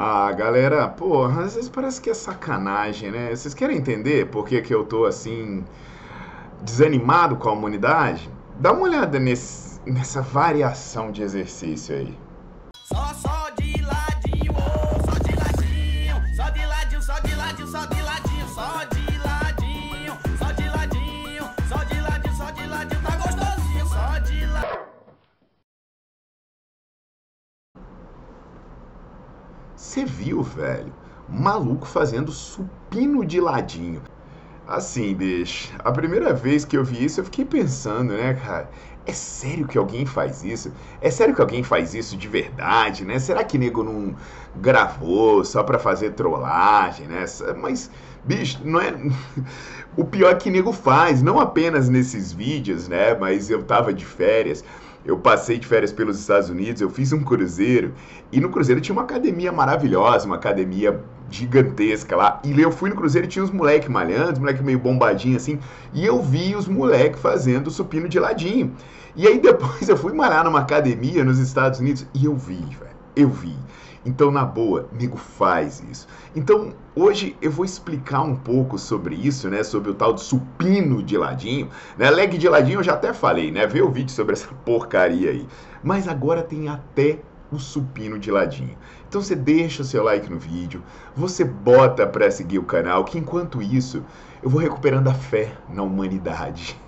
Ah, galera, porra, às vezes parece que é sacanagem, né? Vocês querem entender por que, que eu tô assim desanimado com a humanidade? Dá uma olhada nesse, nessa variação de exercício aí. Só, só de ladinho, só de ladinho, só de ladinho, só de ladinho, só de ladinho, só de Você viu, velho? Maluco fazendo supino de ladinho. Assim, bicho, a primeira vez que eu vi isso eu fiquei pensando, né, cara? É sério que alguém faz isso? É sério que alguém faz isso de verdade, né? Será que nego não gravou só pra fazer trollagem, né? Mas, bicho, não é. O pior é que nego faz, não apenas nesses vídeos, né? Mas eu tava de férias eu passei de férias pelos Estados Unidos, eu fiz um cruzeiro, e no cruzeiro tinha uma academia maravilhosa, uma academia gigantesca lá. E eu fui no cruzeiro e tinha uns moleque malhando, moleque meio bombadinho assim, e eu vi os moleque fazendo supino de ladinho. E aí depois eu fui malhar numa academia nos Estados Unidos e eu vi, velho, eu vi. Então, na boa, nego faz isso. Então, hoje eu vou explicar um pouco sobre isso, né? Sobre o tal de supino de ladinho. Né? Leg de ladinho eu já até falei, né? Vê o vídeo sobre essa porcaria aí. Mas agora tem até o supino de ladinho. Então você deixa o seu like no vídeo, você bota para seguir o canal, que enquanto isso eu vou recuperando a fé na humanidade.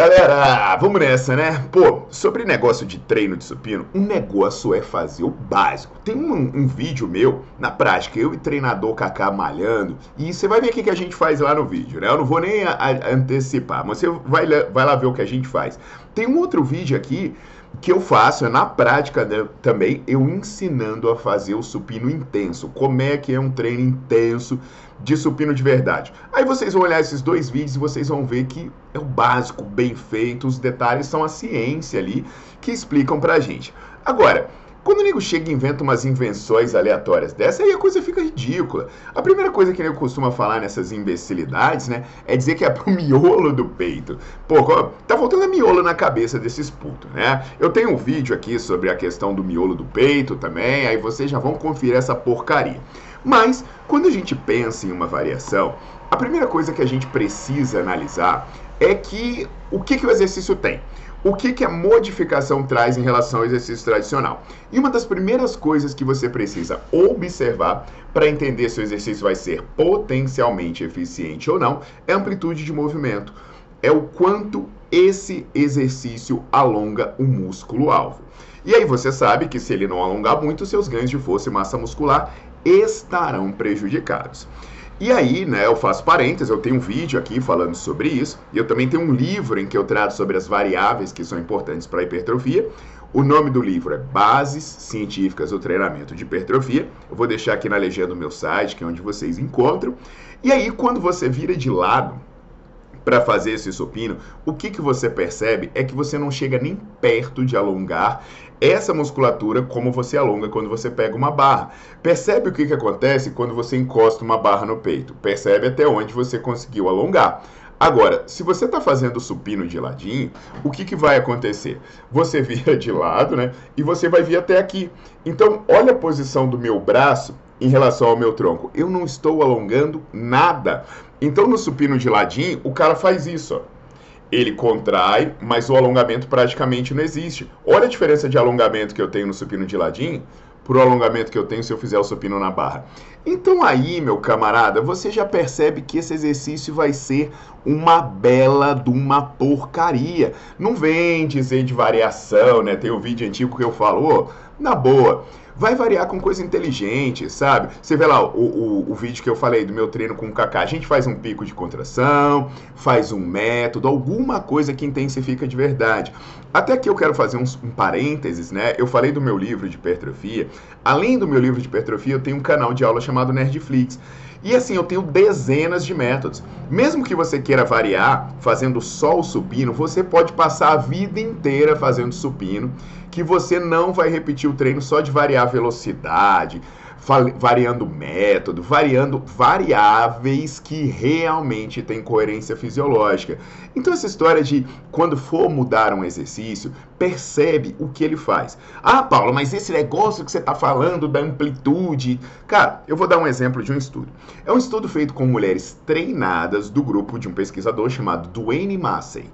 Galera, vamos nessa, né? Pô, sobre negócio de treino de supino, um negócio é fazer o básico. Tem um, um vídeo meu, na prática, eu e treinador Kaká malhando, e você vai ver o que, que a gente faz lá no vídeo, né? Eu não vou nem a, a, antecipar, mas você vai, vai lá ver o que a gente faz. Tem um outro vídeo aqui que eu faço, é na prática né, também, eu ensinando a fazer o supino intenso. Como é que é um treino intenso de supino de verdade. Aí vocês vão olhar esses dois vídeos e vocês vão ver que é o básico, bem feito, os detalhes são a ciência ali que explicam pra gente. Agora, quando o nego chega e inventa umas invenções aleatórias dessa, aí a coisa fica ridícula. A primeira coisa que ele costuma falar nessas imbecilidades, né, é dizer que é pro miolo do peito. Pô, tá faltando miolo na cabeça desses putos, né? Eu tenho um vídeo aqui sobre a questão do miolo do peito também, aí vocês já vão conferir essa porcaria. Mas, quando a gente pensa em uma variação, a primeira coisa que a gente precisa analisar é que o que, que o exercício tem. O que, que a modificação traz em relação ao exercício tradicional? E uma das primeiras coisas que você precisa observar para entender se o exercício vai ser potencialmente eficiente ou não é a amplitude de movimento. É o quanto esse exercício alonga o músculo alvo. E aí você sabe que se ele não alongar muito, seus ganhos de força e massa muscular estarão prejudicados. E aí, né, eu faço parênteses, eu tenho um vídeo aqui falando sobre isso, e eu também tenho um livro em que eu trato sobre as variáveis que são importantes para a hipertrofia. O nome do livro é Bases Científicas do Treinamento de Hipertrofia. Eu vou deixar aqui na legenda do meu site, que é onde vocês encontram. E aí, quando você vira de lado para fazer esse supino, o que, que você percebe é que você não chega nem perto de alongar essa musculatura como você alonga quando você pega uma barra. Percebe o que, que acontece quando você encosta uma barra no peito? Percebe até onde você conseguiu alongar. Agora, se você está fazendo supino de ladinho, o que, que vai acontecer? Você vira de lado, né? E você vai vir até aqui. Então, olha a posição do meu braço em relação ao meu tronco? Eu não estou alongando nada. Então no supino de ladinho, o cara faz isso, ó. Ele contrai, mas o alongamento praticamente não existe. Olha a diferença de alongamento que eu tenho no supino de ladinho para o alongamento que eu tenho se eu fizer o supino na barra. Então aí, meu camarada, você já percebe que esse exercício vai ser uma bela de uma porcaria. Não vem dizer de variação, né? Tem um vídeo antigo que eu falo, oh, na boa, vai variar com coisa inteligente, sabe? Você vê lá o, o, o, vídeo que eu falei do meu treino com o Kaká. A gente faz um pico de contração, faz um método, alguma coisa que intensifica de verdade. Até aqui eu quero fazer um, um parênteses, né? Eu falei do meu livro de hipertrofia. Além do meu livro de hipertrofia, eu tenho um canal de aula chamado Nerdflix. E assim, eu tenho dezenas de métodos. Mesmo que você queira variar fazendo só o supino, você pode passar a vida inteira fazendo supino, que você não vai repetir o treino só de variar a velocidade, variando método, variando variáveis que realmente têm coerência fisiológica. Então essa história de quando for mudar um exercício, percebe o que ele faz. Ah, Paulo, mas esse negócio que você está falando da amplitude, cara, eu vou dar um exemplo de um estudo. É um estudo feito com mulheres treinadas do grupo de um pesquisador chamado Duane Massey.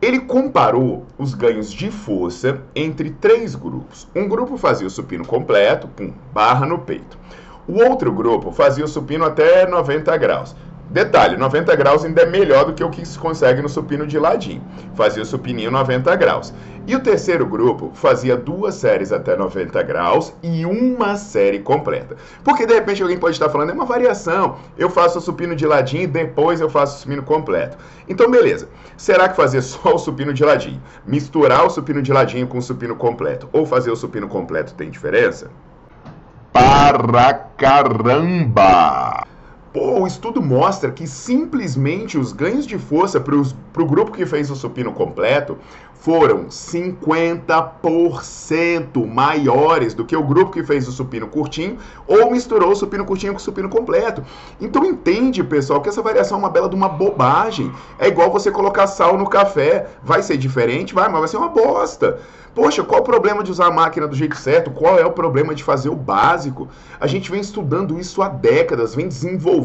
Ele comparou os ganhos de força entre três grupos. Um grupo fazia o supino completo, com barra no peito. O outro grupo fazia o supino até 90 graus. Detalhe, 90 graus ainda é melhor do que o que se consegue no supino de ladinho. Fazia o supininho 90 graus. E o terceiro grupo fazia duas séries até 90 graus e uma série completa. Porque de repente alguém pode estar falando, é uma variação. Eu faço o supino de ladinho e depois eu faço o supino completo. Então, beleza. Será que fazer só o supino de ladinho, misturar o supino de ladinho com o supino completo ou fazer o supino completo tem diferença? Para caramba! Pô, o estudo mostra que simplesmente os ganhos de força para o grupo que fez o supino completo foram 50% maiores do que o grupo que fez o supino curtinho ou misturou o supino curtinho com o supino completo. Então entende, pessoal, que essa variação é uma bela de uma bobagem. É igual você colocar sal no café. Vai ser diferente? Vai, mas vai ser uma bosta. Poxa, qual o problema de usar a máquina do jeito certo? Qual é o problema de fazer o básico? A gente vem estudando isso há décadas, vem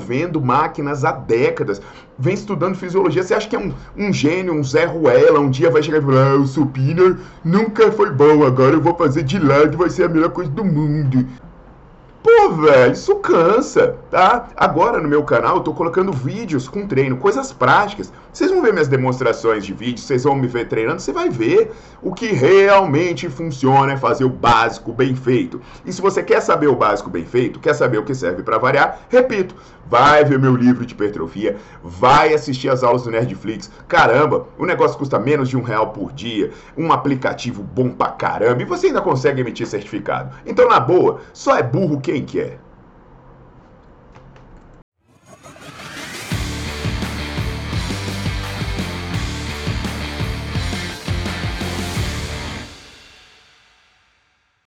desenvolvendo máquinas há décadas, vem estudando fisiologia. Você acha que é um, um gênio, um Zé Ruela, um dia vai chegar e falar: ah, o supino nunca foi bom, agora eu vou fazer de lado, vai ser a melhor coisa do mundo. Pô, velho, isso cansa, tá? Agora no meu canal eu tô colocando vídeos com treino, coisas práticas. Vocês vão ver minhas demonstrações de vídeo, vocês vão me ver treinando, você vai ver o que realmente funciona é fazer o básico bem feito. E se você quer saber o básico bem feito, quer saber o que serve para variar, repito, vai ver meu livro de hipertrofia, vai assistir as aulas do Nerdflix. Caramba, o negócio custa menos de um real por dia, um aplicativo bom pra caramba, e você ainda consegue emitir certificado. Então, na boa, só é burro quem quer.